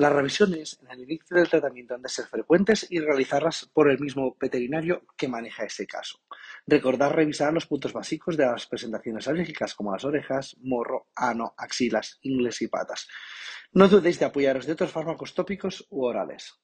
Las revisiones en el inicio del tratamiento han de ser frecuentes y realizarlas por el mismo veterinario que maneja ese caso. Recordar revisar los puntos básicos de las presentaciones alérgicas como las orejas, morro, ano, axilas, ingles y patas. No dudéis de apoyaros de otros fármacos tópicos u orales.